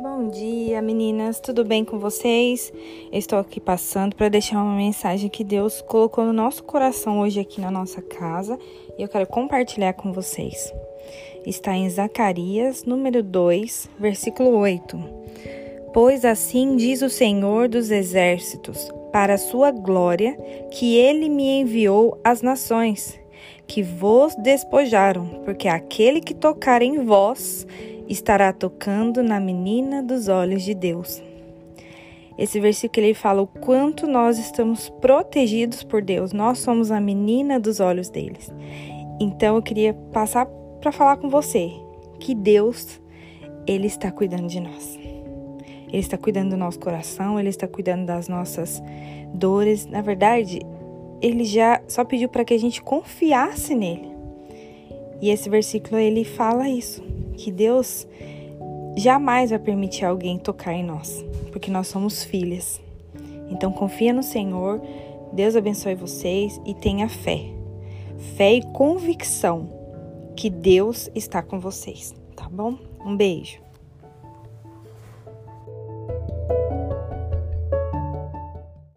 Bom dia, meninas. Tudo bem com vocês? Estou aqui passando para deixar uma mensagem que Deus colocou no nosso coração hoje aqui na nossa casa e eu quero compartilhar com vocês. Está em Zacarias, número 2, versículo 8. Pois assim diz o Senhor dos exércitos, para a sua glória, que ele me enviou às nações, que vos despojaram, porque aquele que tocar em vós estará tocando na menina dos olhos de Deus. Esse versículo ele fala o quanto nós estamos protegidos por Deus. Nós somos a menina dos olhos deles. Então eu queria passar para falar com você que Deus ele está cuidando de nós. Ele está cuidando do nosso coração, ele está cuidando das nossas dores. Na verdade, ele já só pediu para que a gente confiasse nele. E esse versículo ele fala isso que Deus jamais vai permitir alguém tocar em nós, porque nós somos filhas. Então confia no Senhor, Deus abençoe vocês e tenha fé. Fé e convicção que Deus está com vocês, tá bom? Um beijo.